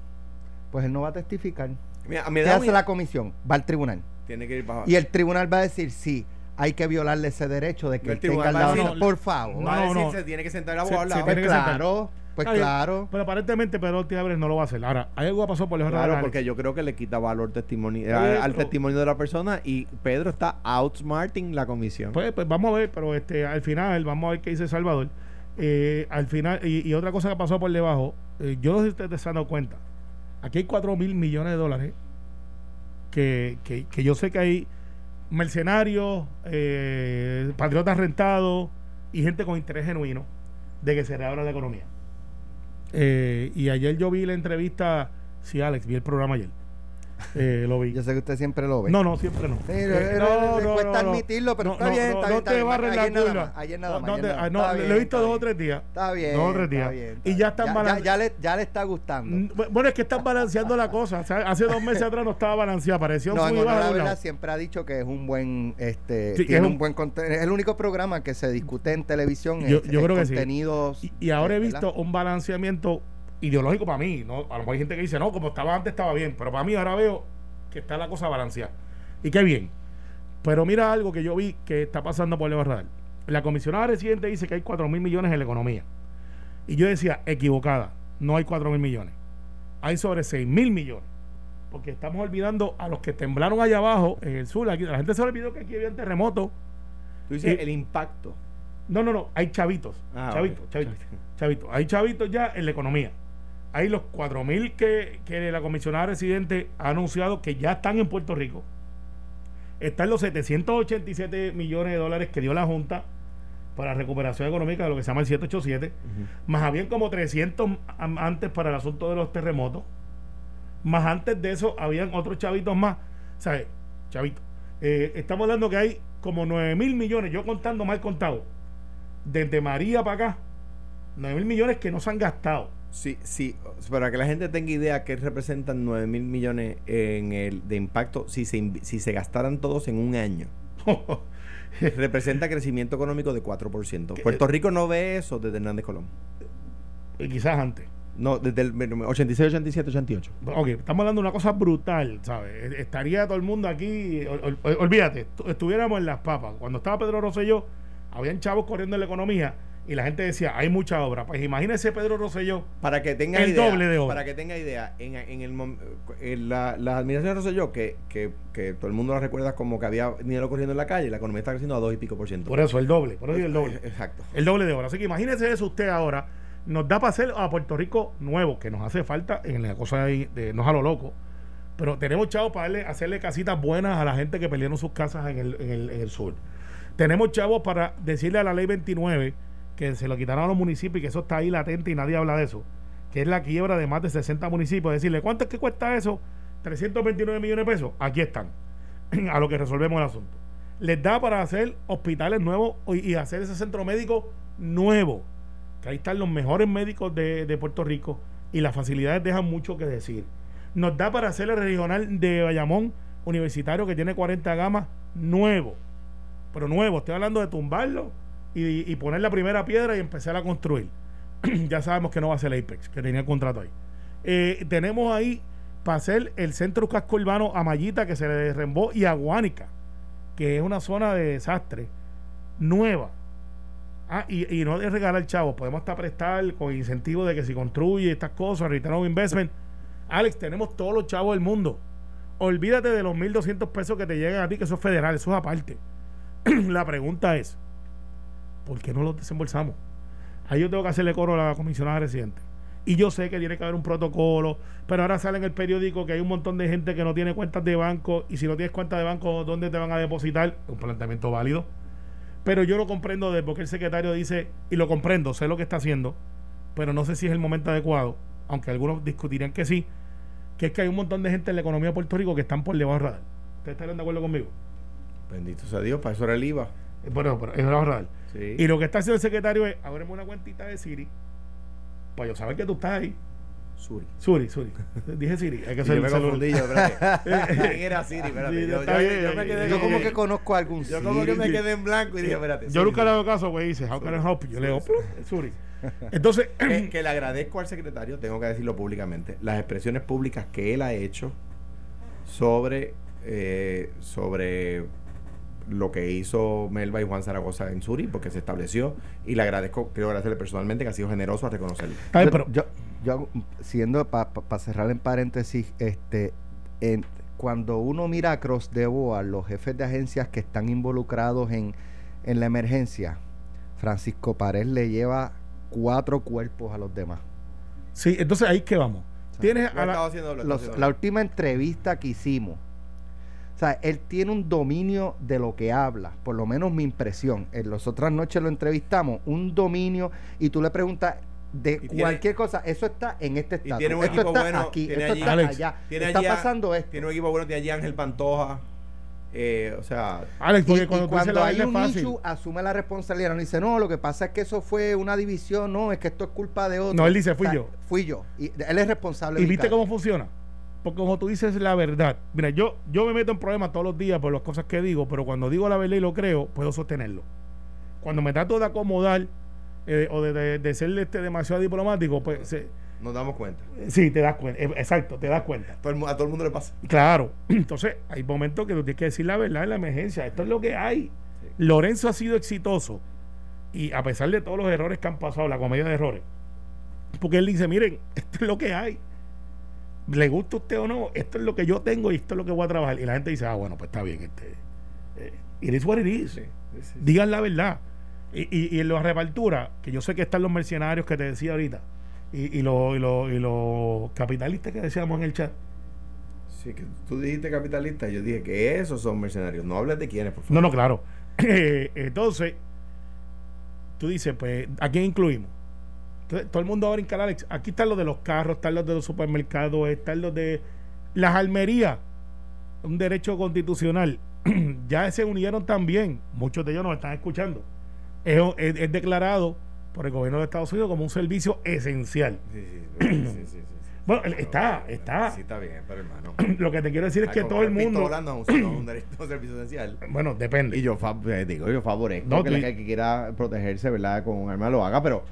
pues él no va a testificar. Mira, me ¿Qué da hace la comisión? Va al tribunal. Tiene que ir para Y el tribunal va a decir, sí, hay que violarle ese derecho de que el él tenga al va a lado. decir- No, por favor. No, Va a no, decir, no. se tiene que sentar el Se- abogado se pues claro, pues claro. Pero aparentemente Pedro Ortiz Álvarez no lo va a hacer. Ahora, hay algo que pasó por debajo del Claro, porque yo creo que le quita valor testimonio, bien, al, testimonio de la persona y Pedro está outsmarting la comisión. Pues, pues vamos a ver, pero este al final, vamos a ver qué dice Salvador. Eh, al final, y, y otra cosa que pasó por debajo, eh, yo no sé si ustedes se han dado cuenta. Aquí hay 4 mil millones de dólares que, que, que yo sé que hay mercenarios, eh, patriotas rentados y gente con interés genuino de que se reabra la economía. Eh, y ayer yo vi la entrevista, sí, Alex, vi el programa ayer. Eh, lo vi. Yo sé que usted siempre lo ve. No, no, siempre no. Sí, Eh, le- le- le cuesta admitirlo, pero está bien, está no bien, está te barres la Ayer nada curva. más, ayer nada No, más, no no, bien, he visto dos o tres días. Está bien. Dos o tres días. Y ya están ya, balance- ya, le, ya le está gustando. Mm, Bueno, es que están balanceando la cosa. O sea, hace dos meses atrás no estaba balanceada. Parecía un No, en sub y honor baja la siempre ha dicho que es un buen, este, es un, buen contenido. Es el único programa que se discute en televisión. Yo- creo que sí. Y, ahora he visto un balanceamiento ideológico para mí. ¿no? A lo mejor hay gente que dice, no, como estaba antes estaba bien. Pero para mí ahora veo que está la cosa balanceada. Y qué bien. Pero mira algo que yo vi que está pasando por el radar. La comisionada residente dice que hay 4 mil millones en la economía. Y yo decía, equivocada, no hay 4 mil millones. Hay sobre 6 mil millones. Porque estamos olvidando a los que temblaron allá abajo, en el sur. Aquí, la gente se olvidó que aquí había un terremoto. Tú dices y- el impacto. No, no, no, hay chavitos. Ah, chavitos, chavitos, chavitos. Hay chavitos ya en la economía. Hay los 4 mil que, que la comisionada residente ha anunciado que ya están en Puerto Rico. Están los 787 millones de dólares que dio la Junta para recuperación económica de lo que se llama el 787. Más habían como 300 am- antes para el asunto de los terremotos. Más antes de eso habían otros chavitos más. ¿Sabes? Chavitos. Eh, estamos hablando que hay como 9 mil millones, yo contando mal contado, desde María para acá, 9 mil millones que no se han gastado. Sí, sí, para que la gente tenga idea que representan 9 mil millones en el de impacto si se, si se gastaran todos en un año. representa crecimiento económico de 4%. Puerto Rico no ve eso desde Hernández Colón. Y quizás antes. No, desde el 86, 87, 88. Ok, estamos hablando de una cosa brutal, ¿sabes? E, estaría todo el mundo aquí, olvídate, estuviéramos en las papas. Cuando estaba Pedro Rosselló, habían chavos corriendo en la economía y la gente decía, hay mucha obra. Pues imagínese Pedro Rosselló. Para que tenga el idea, doble de obra. Para que tenga idea, en, el, en la, la, administración de Rosselló, que, que, que, todo el mundo la recuerda como que había dinero corriendo en la calle, la economía está creciendo a dos y pico por ciento. Por eso, el doble. Por eso el doble. Exacto. El doble de obra. Así que imagínese eso usted ahora. Nos da para hacer a Puerto Rico nuevo, que nos hace falta en la cosa de, de no a lo loco. Pero tenemos chavos para darle, hacerle casitas buenas a la gente que perdieron sus casas en el, en el, en el sur. Tenemos chavos para decirle a la ley 29 que se lo quitaron a los municipios y que eso está ahí latente y nadie habla de eso, que es la quiebra de más de 60 municipios. Decirle, ¿cuánto es que cuesta eso? 329 millones de pesos. Aquí están, a lo que resolvemos el asunto. Les da para hacer hospitales nuevos y hacer ese centro médico nuevo. Que ahí están los mejores médicos de, de Puerto Rico y las facilidades dejan mucho que decir. Nos da para hacer el regional de Bayamón universitario que tiene 40 gamas nuevo. Pero nuevo, estoy hablando de tumbarlo y, poner la primera piedra y empezar a construir. ya sabemos que no va a ser el Apex, que tenía el contrato ahí. Eh, tenemos ahí para hacer el centro casco urbano a que se le derrembó, y a Guánica, que es una zona de desastre nueva. Ah, y, no de regalar chavos, podemos hasta prestar con incentivo de que si construye estas cosas, return on investment. Alex, tenemos todos los chavos del mundo. Olvídate de los 1.200 pesos que te llegan a ti, que eso es federal, eso es aparte. la pregunta es, ¿por qué no lo desembolsamos? Ahí yo tengo que hacerle coro a la comisionada residente. Y yo sé que tiene que haber un protocolo, pero ahora sale en el periódico que hay un montón de gente que no tiene cuentas de banco y si no tienes cuenta de banco, ¿dónde te van a depositar? Un planteamiento válido. Pero yo lo comprendo de porque el secretario dice, y lo comprendo, sé lo que está haciendo, pero no sé si es el momento adecuado, aunque algunos discutirían que sí, que es que hay un montón de gente en la economía de Puerto Rico que están por debajo del radar. ¿Ustedes estarían de acuerdo conmigo? Bendito sea Dios, para eso era el IVA. Bueno, pero es Y lo que está haciendo el secretario es, ábreme una cuentita de Siri, para yo saber que tú estás ahí. Suri. Suri, Suri. Dije Siri. Hay que yo me confundí, yo, ¿Quién era Siri? Espérate. yo, yo, me quedé, yo como que conozco a algún Yo como que me quedé en blanco y dije, espérate. Yo nunca le hago caso, güey, dice, how can I help? Yo le digo, Suri. Entonces... que, que le agradezco al secretario, tengo que decirlo públicamente, las expresiones públicas que él ha hecho sobre, eh, sobre lo que hizo Melba y Juan Zaragoza en Suri, porque se estableció, y le agradezco, quiero agradecerle personalmente que ha sido generoso a reconocerlo. yo, yo, siendo, para cerrar en paréntesis, este, en, cuando uno mira a Cross de Boa, los jefes de agencias que están involucrados en, en la emergencia, Francisco Párez le lleva cuatro cuerpos a los demás. Sí, entonces ahí que vamos. Tienes la última entrevista que hicimos o sea, él tiene un dominio de lo que habla, por lo menos mi impresión. En las otras noches lo entrevistamos, un dominio, y tú le preguntas de cualquier cosa, eso está en este estado. Tiene un equipo bueno, aquí, esto está allá. está pasando esto. Tiene un equipo bueno, tiene allí Ángel Pantoja. Eh, o sea, Alex, porque cuando, hay un issue, asume la responsabilidad. No dice, no, lo que pasa es que eso fue una división, no, es que esto es culpa de otro. No, él dice, fui yo. Fui yo. Y él es responsable. ¿Y viste cómo funciona? Porque como tú dices la verdad, mira, yo, yo me meto en problemas todos los días por las cosas que digo, pero cuando digo la verdad y lo creo, puedo sostenerlo. Cuando me trato de acomodar eh, o de, de, ser este, demasiado diplomático, pues... Nos damos cuenta. Sí, te das cuenta. Eh, exacto, te das cuenta. a todo el mundo le pasa. Claro. Entonces, hay momentos que tú tienes que decir la verdad en la emergencia. Esto es lo que hay. Lorenzo ha sido exitoso. Y a pesar de todos los errores que han pasado, la comedia de errores. Porque él dice, miren, esto es lo que hay le gusta a usted o no, esto es lo que yo tengo y esto es lo que voy a trabajar. Y la gente dice, ah, bueno, pues está bien. Este, eh, it is what it is. Digan la verdad. Y, y, en la repartura, que yo sé que están los mercenarios que te decía ahorita, y, y los y lo, capitalistas que decíamos en el chat. Sí, que tú dijiste capitalistas, yo dije que esos son mercenarios. No hables de quiénes, por favor. No, no, claro. Entonces, tú dices, pues, ¿a quién incluimos? Todo el mundo va a brincar, Alex. Aquí están los de los carros, están los de los supermercados, están los de las almerías. Un derecho constitucional. ya se unieron también. Muchos de ellos nos están escuchando. Es, declarado por el gobierno de Estados Unidos como un servicio esencial. Bueno, él está, está. Sí, está bien, pero hermano. Lo que te quiero decir es que Ah, todo el mundo. pistola no un, no es un derecho a un servicio esencial. Bueno, depende. Y yo eh, digo, yo favorezco No, que el que quiera protegerse, ¿verdad? Con un arma lo haga, pero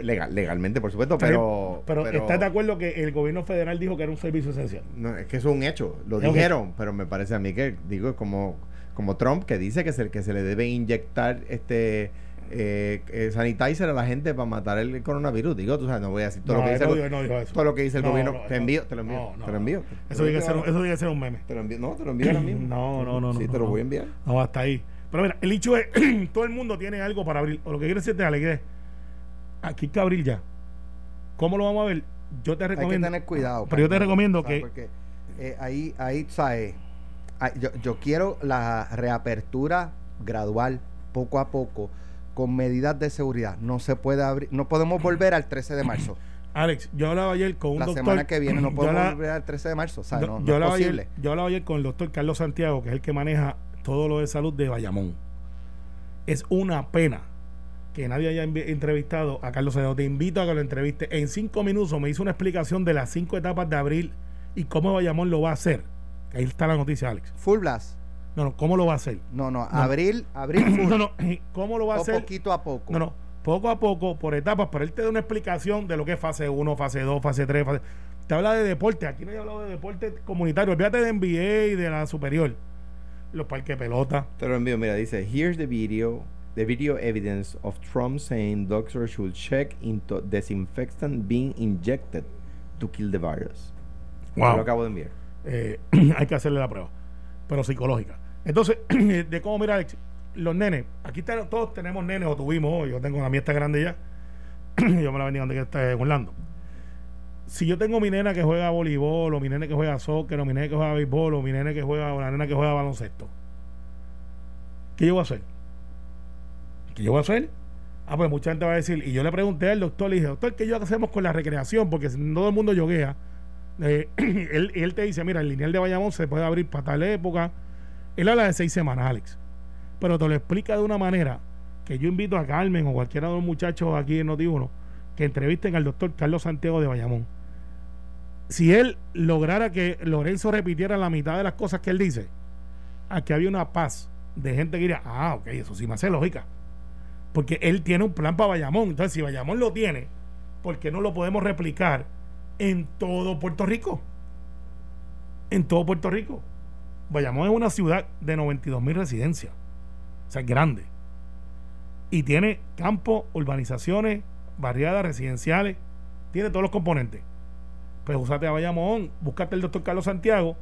legal, legalmente, por supuesto, bien, pero, pero, ¿estás de acuerdo que el gobierno federal dijo que era un servicio esencial? No, es que eso es un hecho, lo dijeron, pero me parece a mí que, digo, es como, como Trump que dice que se, que se le debe inyectar este eh, eh, sanitizer a la gente para matar el coronavirus. Digo, tú sabes, no voy a decir todo No, lo que dice no el, no todo lo que dice el No, gobierno. no, te envío, te lo envío, te lo envío. Eso tiene que ser, un- eso que ser un meme. Te lo envío, no, te lo envío ahora mismo. No, no, no, Sí, te lo voy a enviar. No, hasta ahí. Pero mira, el hecho es, todo el mundo tiene algo para abrir. O lo que quiero decirte, Ale, que aquí hay que abrir ya. ¿Cómo lo vamos a ver? Yo te Hay que recomiendo. tener cuidado. Pero yo te recomiendo que- Porque eh, ahí, ahí, ¿sabes? Yo, yo quiero la reapertura gradual, poco a poco, con medidas de seguridad. No se puede abrir, no podemos volver al 13 de marzo. Alex, yo hablaba ayer con un La doctor. semana que viene no podemos hablaba- volver al 13 de marzo. O sea, no, no yo es posible. ayer, yo hablaba ayer con el doctor Carlos Santiago, que es el que maneja todo lo de salud de Bayamón. Es una pena que nadie haya entrevistado a Carlos Santiago. Te invito a que lo entreviste. En cinco minutos me hizo una explicación de las cinco etapas de abril y cómo Bayamón lo va a hacer. Ahí está la noticia, Alex. Full blast. No, no, ¿cómo lo va a hacer? No, no, abril, abril full. No, no, ¿cómo lo va a hacer? poquito a poco. No, no, poco a poco, por etapas, pero él te da una explicación de lo que es fase 1, fase 2, fase 3, fase... Te habla de deporte, aquí no he hablado de deporte comunitario, olvídate de NBA y de la superior. Los parques de pelota. Te lo envío, mira, dice, here's the video, the video evidence of Trump saying doctors should check into disinfectant being injected to kill the virus. Te lo acabo de enviar. Eh, hay que hacerle la prueba, pero psicológica. Entonces, de cómo mira Alex, los nenes, aquí todos tenemos nenes o tuvimos, yo tengo mía está grande ya, yo me la venía donde que está Orlando. Si yo tengo mi nena que juega voleibol, o mi nene que juega soccer, o mi nene que juega béisbol, o mi nene que juega, o la nena que juega baloncesto, ¿qué yo voy a hacer? ¿Qué yo voy a hacer? Ah, pues mucha gente va a decir, y yo le pregunté al doctor, le dije, doctor, ¿qué yo hacemos con la recreación? Porque si todo el mundo yoguea. Eh, él, él te dice, mira, el lineal de Bayamón se puede abrir para tal época. Él habla de seis semanas, Alex. Pero te lo explica de una manera que yo invito a Carmen o cualquiera de los muchachos aquí en Noti1 que entrevisten al doctor Carlos Santiago de Bayamón. Si él lograra que Lorenzo repitiera la mitad de las cosas que él dice, aquí había una paz de gente que diría, ah, ok, eso sí me hace lógica. Porque él tiene un plan para Bayamón. Entonces, si Bayamón lo tiene, ¿por qué no lo podemos replicar en todo Puerto Rico? En todo Puerto Rico. Bayamón es una ciudad de 92 mil residencias. O sea, es grande. Y tiene campos, urbanizaciones, barriadas residenciales. Tiene todos los componentes. Pues usate a Bayamón, búscate el doctor Carlos Santiago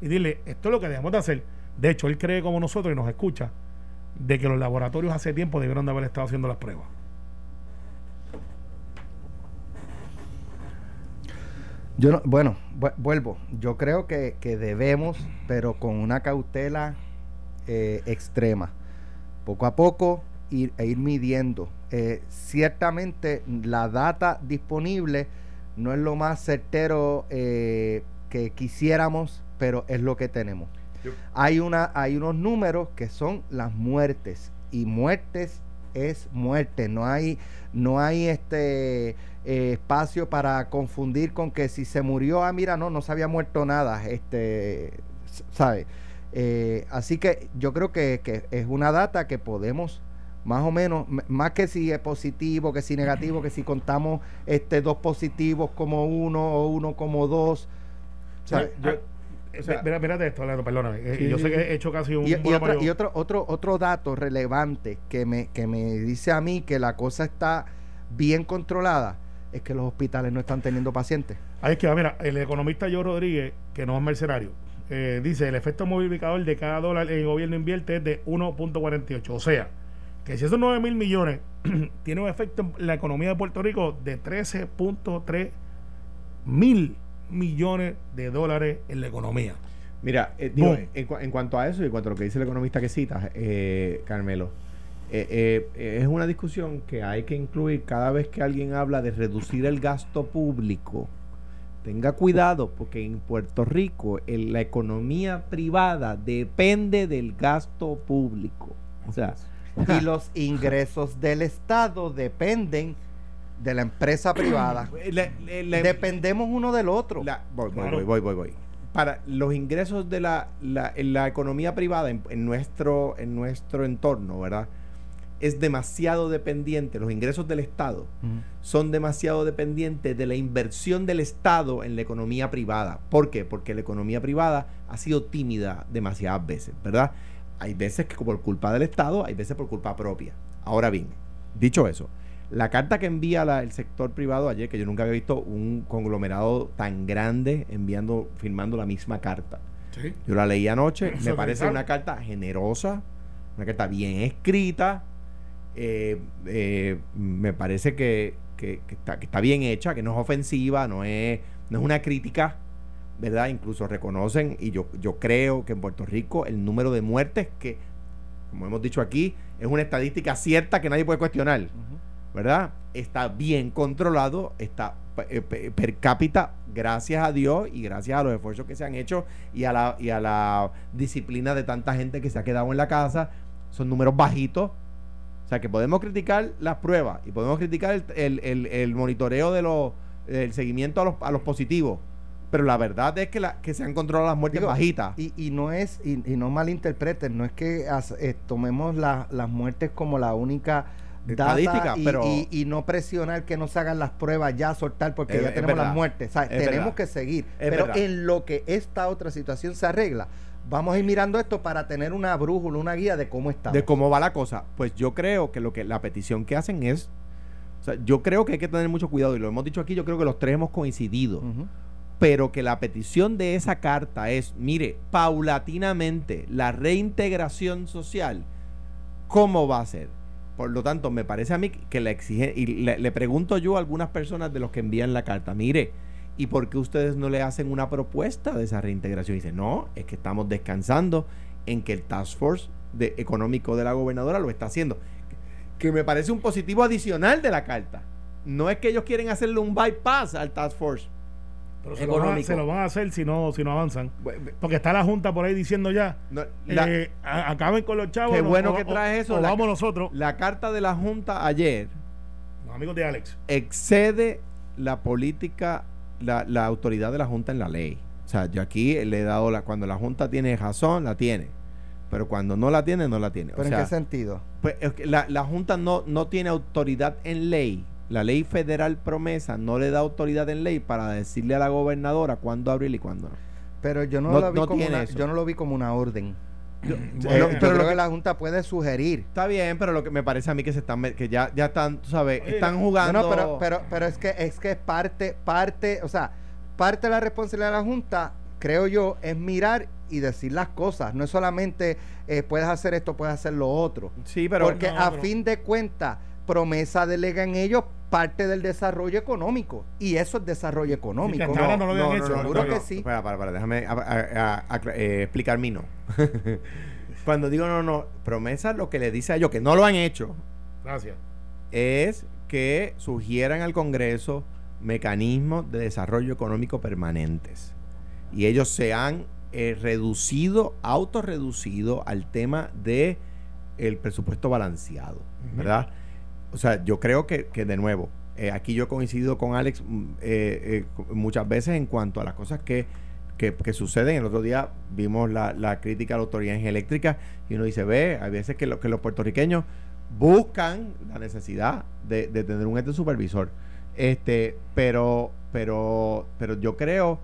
y dile, esto es lo que debemos de hacer. De hecho, él cree como nosotros y nos escucha de que los laboratorios hace tiempo debieron de haber estado haciendo las pruebas. Yo no, bueno, vu- vuelvo. Yo creo que, que debemos, pero con una cautela eh, extrema. Poco a poco ir, e ir midiendo. Eh, ciertamente la data disponible no es lo más certero eh, que quisiéramos, pero es lo que tenemos. Hay, una, hay unos números que son las muertes y muertes es muerte. No hay, no hay este eh, espacio para confundir con que si se murió, ah, mira, no, no se había muerto nada, este, ¿sabe? Eh, así que yo creo que, que es una data que podemos más o menos, más que si es positivo, que si negativo, que si contamos este dos positivos como uno o uno como dos. ¿sabe? Yo- Yo- o sea- mira, mírate esto, Leandro, perdóname. Eh, Sí, yo sé que he hecho casi un. y, otro, y otro, otro, otro dato relevante que me, que me dice a mí que la cosa está bien controlada es que los hospitales no están teniendo pacientes. Ahí es que, mira, el economista Joe Rodríguez, que no es mercenario, eh, dice: el efecto multiplicador de cada dólar el gobierno invierte es de 1.48. O sea, que si esos 9 mil millones tiene un efecto en la economía de Puerto Rico de 13.3 mil millones de dólares en la economía. Mira, eh, digo, en, cua- en cuanto a eso y en cuanto a lo que dice el economista que citas, eh, Carmelo, eh, eh, eh, es una discusión que hay que incluir cada vez que alguien habla de reducir el gasto público. Tenga cuidado porque en Puerto Rico el- la economía privada depende del gasto público. O sea, Y los ingresos del Estado dependen de la empresa privada. Le- le- Dependemos uno del otro. la- voy, voy, Claro. voy, voy, voy, voy. Para los ingresos de la, la, en la economía privada en, en nuestro, en nuestro entorno, ¿verdad? Es demasiado dependiente, los ingresos del Estado son demasiado dependientes de la inversión del Estado en la economía privada. ¿Por qué? Porque la economía privada ha sido tímida demasiadas veces, ¿verdad? Hay veces que por culpa del Estado, hay veces por culpa propia. Ahora bien, dicho eso, la carta que envía la- el sector privado ayer, que yo nunca había visto un conglomerado tan grande enviando, firmando la misma carta. Sí. Yo la leí anoche, me parece una carta generosa, una carta bien escrita, eh, eh, me parece que, que- que está, que está bien hecha, que no es ofensiva, no es, no es una crítica, ¿verdad? Incluso reconocen, y yo, yo creo que en Puerto Rico el número de muertes que, como hemos dicho aquí, es una estadística cierta que nadie puede cuestionar. Ujú. ¿Verdad? Está bien controlado, está eh, pe- per cápita, gracias a Dios y gracias a los esfuerzos que se han hecho y a la, y a la disciplina de tanta gente que se ha quedado en la casa. Son números bajitos. O sea que podemos criticar las pruebas y podemos criticar el, el- el- el monitoreo de los el seguimiento a los, a los positivos. Pero la verdad es que, la, que se han controlado las muertes Digo, bajitas. Y, y no es, y, y no malinterpreten, no es que as- eh, tomemos la- las muertes como la única Estadística, y, pero- y- y no presionar que no se hagan las pruebas ya, soltar, porque Es- ya tenemos las muertes. O sea, tenemos verdad. que seguir. Es pero verdad. en lo que esta otra situación se arregla, vamos a ir mirando esto para tener una brújula, una guía de cómo estamos. de cómo va la cosa. Pues yo creo que lo que la petición que hacen es, o sea, yo creo que hay que tener mucho cuidado y lo hemos dicho aquí, yo creo que los tres hemos coincidido, pero que la petición de esa carta es, mire, paulatinamente la reintegración social, ¿cómo va a ser? Por lo tanto, me parece a mí que le exige, y le, le pregunto yo a algunas personas de los que envían la carta, mire, ¿y por qué ustedes no le hacen una propuesta de esa reintegración? Y dice, no, es que estamos descansando en que el Task Force de, económico de la gobernadora lo está haciendo. Que me parece un positivo adicional de la carta. No es que ellos quieren hacerle un bypass al Task Force. Pero se lo, van a, Económico. se lo van a hacer si no, si no avanzan. Porque está la Junta por ahí diciendo ya, no, la, eh, a- acaben con los chavos. Qué bueno o- que traes eso, o la- vamos nosotros, la carta de la Junta ayer los amigos de Alex. excede la política, la, la autoridad de la Junta en la ley. O sea, yo aquí le he dado la, cuando la Junta tiene razón, la tiene. Pero cuando no la tiene, no la tiene. ¿Pero o en qué sentido? pues, la, la Junta no, no tiene autoridad en ley. La ley federal promesa no le da autoridad en ley para decirle a la gobernadora cuándo abrir y cuándo no. Pero yo no, No- lo vi no como una, yo no lo vi como una orden. Bueno, Eh, Pero- lo creo que, que- la Junta puede sugerir. Está bien, pero lo que me parece a mí que se están que ya, ya están, tú sabes, están jugando. No, no, pero, pero, pero es que es que es parte, parte, o sea, parte de la responsabilidad de la Junta, creo yo, es mirar y decir las cosas. No es solamente eh, puedes hacer esto, puedes hacer lo otro. sí, pero Porque No, a pero- fin de cuentas, promesa delega en ellos parte del desarrollo económico. Y eso es desarrollo económico. no lo habían hecho. Seguro que sí. Espera, para, para, déjame a- a- a- acla- eh, explicar mi no. Cuando digo no, no, promesa lo que le dice a ellos que no lo han hecho Gracias. es que sugieran al Congreso mecanismos de desarrollo económico permanentes. Y ellos se han eh, reducido, autorreducido al tema de el presupuesto balanceado. ¿verdad? O sea, yo creo que, que de nuevo, eh, aquí yo he coincidido con Alex mm, eh, eh, muchas veces en cuanto a las cosas que, que, suceden. El otro día vimos la, la crítica a la Autoridad Eléctrica y uno dice, ve, hay veces que, lo- que los puertorriqueños buscan la necesidad de, de tener un ente supervisor. Este, pero, pero, pero yo creo,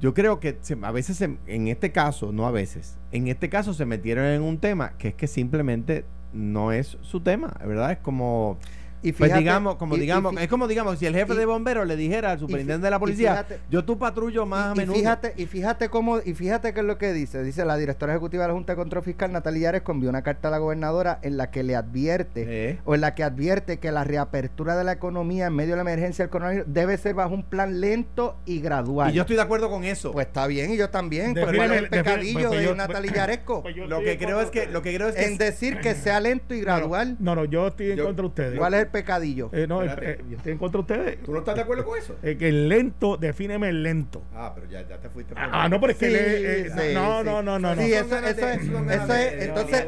yo creo que se- a veces, se- en este caso, no a veces, en este caso se metieron en un tema que es que simplemente no es su tema, ¿verdad? Es como, Y pues fíjate- digamos, como y- digamos, es como digamos, si el jefe y- de bomberos le dijera al superintendente de la policía, fíjate- yo tu patrullo más a menudo. fíjate, y fíjate cómo, y fíjate qué es lo que dice. Dice la directora ejecutiva de la Junta de Control Fiscal, Natalia Yares, envió una carta a la gobernadora en la que le advierte, Eh, o en la que advierte que la reapertura de la economía en medio de la emergencia del coronavirus debe ser bajo un plan lento y gradual. y yo estoy de acuerdo con eso. Pues está bien, y yo también. Pues, ¿Cuál es el pecadillo pues de yo- Natalia pues- Yaresco? pues lo que en creo es que, lo que creo es que en decir que sea lento y gradual. No, no, yo estoy en Yo- contra de ustedes. ¿Cuál es el pecadillo? Eh, no, Espérate. eh, yo estoy en contra de ustedes. ¿Tú no estás de acuerdo con eso? Eh, que el lento, defíneme el lento. Ah, pero ya, ya te fuiste. por- Ah, no, pero es que Sí, le- eh, sí, no, sí. no, no, no, no. Sí, eso, eso es, eso entonces, entonces,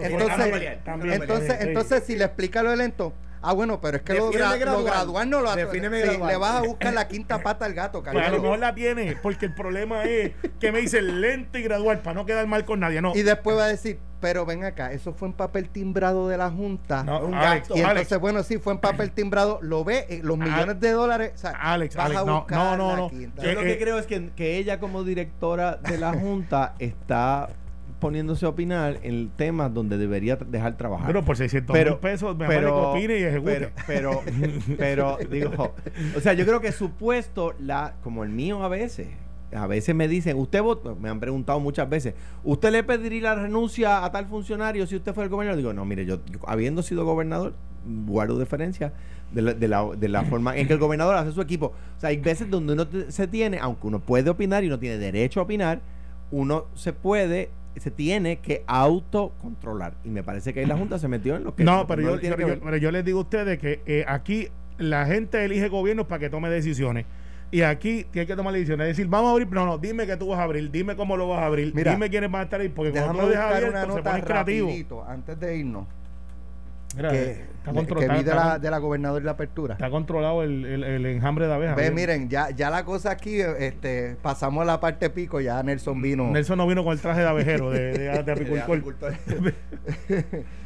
entonces, entonces, si le explica lo de lento, Ah, bueno, pero es que lo, gra- lo gradual. gradual no lo Defíneme sí. Le vas a buscar la quinta pata al gato, Pues a lo mejor la tiene, porque el problema es que me dice lento y gradual para no quedar mal con nadie. No, Y después va a decir, pero ven acá, eso fue en papel timbrado de la Junta. no un Alex, gasto. y Alex, entonces, bueno, sí, fue en papel timbrado, lo ve, eh, los Ah, millones de dólares. o sea, Alex, vas Alex, a no, buscar no, no, la no. quinta. Yo Eh, lo que eh, creo es que, que ella como directora de la Junta está poniéndose a opinar en temas donde debería dejar trabajar. Bueno, por 600 Pero- mil pesos, mejor pero, que opine y ejecute. pero, pero, pero, digo, o sea, yo creo que su puesto, la, como el mío a veces, a veces me dicen, usted votó, me han preguntado muchas veces, ¿usted le pediría la renuncia a tal funcionario si usted fue el gobernador? Digo, no, mire, yo, yo, habiendo sido gobernador, guardo diferencia de la, de, la, de la forma en que el gobernador hace su equipo. O sea, hay veces donde uno te- se tiene, aunque uno puede opinar y uno tiene derecho a opinar, uno se puede, se tiene que autocontrolar. Y me parece que ahí la Junta se metió en lo que no, pero, yo, pero yo- pero yo les digo a ustedes que eh, aquí la gente elige gobiernos para que tome decisiones. Y aquí tiene que tomar decisiones. Es decir, vamos a abrir, no, no, dime que tú vas a abrir, dime cómo lo vas a abrir, Mira, dime quiénes van a estar ahí, porque cuando tú lo dejas abierto una se creativo. antes de irnos. Mira, que, está, que vi está- de la, de la gobernadora y la apertura. está controlado el, el- el enjambre de abejas. Ve, miren, ya, ya la cosa aquí, este, pasamos a la parte pico, ya Nelson vino. Nelson no vino con el traje de abejero, de, de- de apicultor.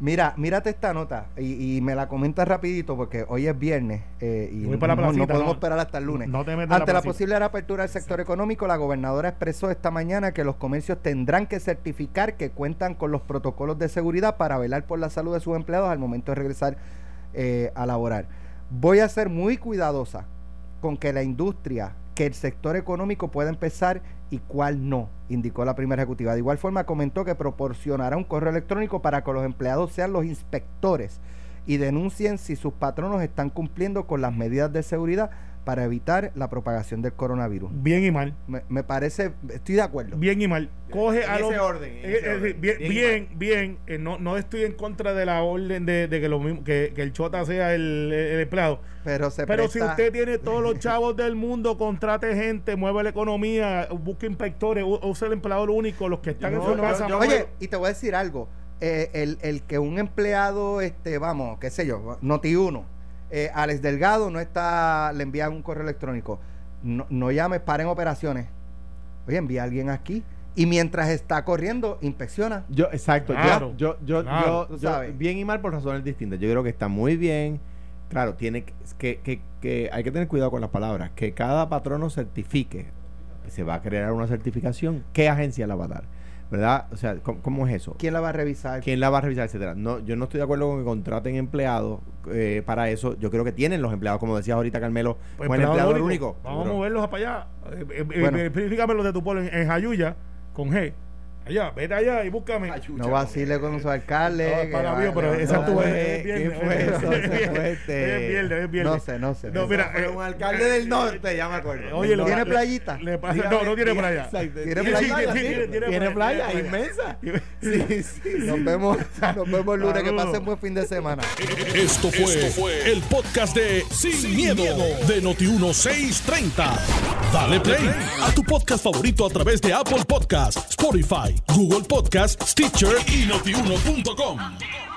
Mira, mírate esta nota y, y me la comenta rapidito porque hoy es viernes eh, y Voy para la no, podemos no. esperar hasta el lunes. No te Ante la placita. posible reapertura del sector económico, la gobernadora expresó esta mañana que los comercios tendrán que certificar que cuentan con los protocolos de seguridad para velar por la salud de sus empleados al momento de regresar eh, a laborar. Voy a ser muy cuidadosa con que la industria, que el sector económico pueda empezar y cuál no, indicó la primera ejecutiva. De igual forma comentó que proporcionará un correo electrónico para que los empleados sean los inspectores y denuncien si sus patronos están cumpliendo con las medidas de seguridad para evitar la propagación del coronavirus. Bien y mal. Me, me parece, estoy de acuerdo. Bien y mal. Coge En a los. ese orden, en eh, ese orden. bien, Bien bien, eh, no, no estoy en contra de la orden de, de que, lo mismo, que, que el chota sea el, el empleado. Pero se Pero si usted tiene todos los chavos del mundo, contrate gente, mueve la economía, busque inspectores, use el empleador único, los que están No, en su no, casa. yo- Oye, y te voy a decir algo. eh, el, el que un empleado, este, vamos, qué sé yo, Noti 1, eh, Alex Delgado no está, le envían un correo electrónico. No, no llames, paren operaciones. Oye, envía a alguien aquí. Y mientras está corriendo, inspecciona. Yo, exacto. Claro, yo, yo, claro. yo, bien y mal por razones distintas. Yo creo que está muy bien. Claro, tiene que, que, que hay que tener cuidado con las palabras. Que cada patrono certifique. Se va a crear una certificación. ¿Qué agencia la va a dar? ¿Verdad? O sea, ¿cómo, cómo es eso? ¿Quién la va a revisar? ¿Quién la va a revisar, etcétera? No, yo no estoy de acuerdo con que contraten empleados eh, para eso. Yo creo que tienen los empleados, como decía ahorita Carmelo, Pues, buen empleador único. Vamos a moverlos para allá. Eh, eh, eh, Bueno. los de tu pueblo en, en Jayuya, con G. Allá, vete allá y búscame. No vacile con su alcalde. No, para va- mí, pero que esa es viernes. No sé, no sé. No, mira, eh, un alcalde del norte, ya me acuerdo. Oye, lo- ¿Tiene playita? no, no tiene playa. ¿Tiene playa? tiene- playa, inmensa. Sí, sí. Nos vemos, nos vemos el lunes. Que pasen buen fin de semana. Esto fue, el podcast de Sin, miedo, de Noti1630. Dale play a tu podcast favorito a través de Apple Podcasts, Spotify, Google Podcasts, Stitcher y notiuno.com.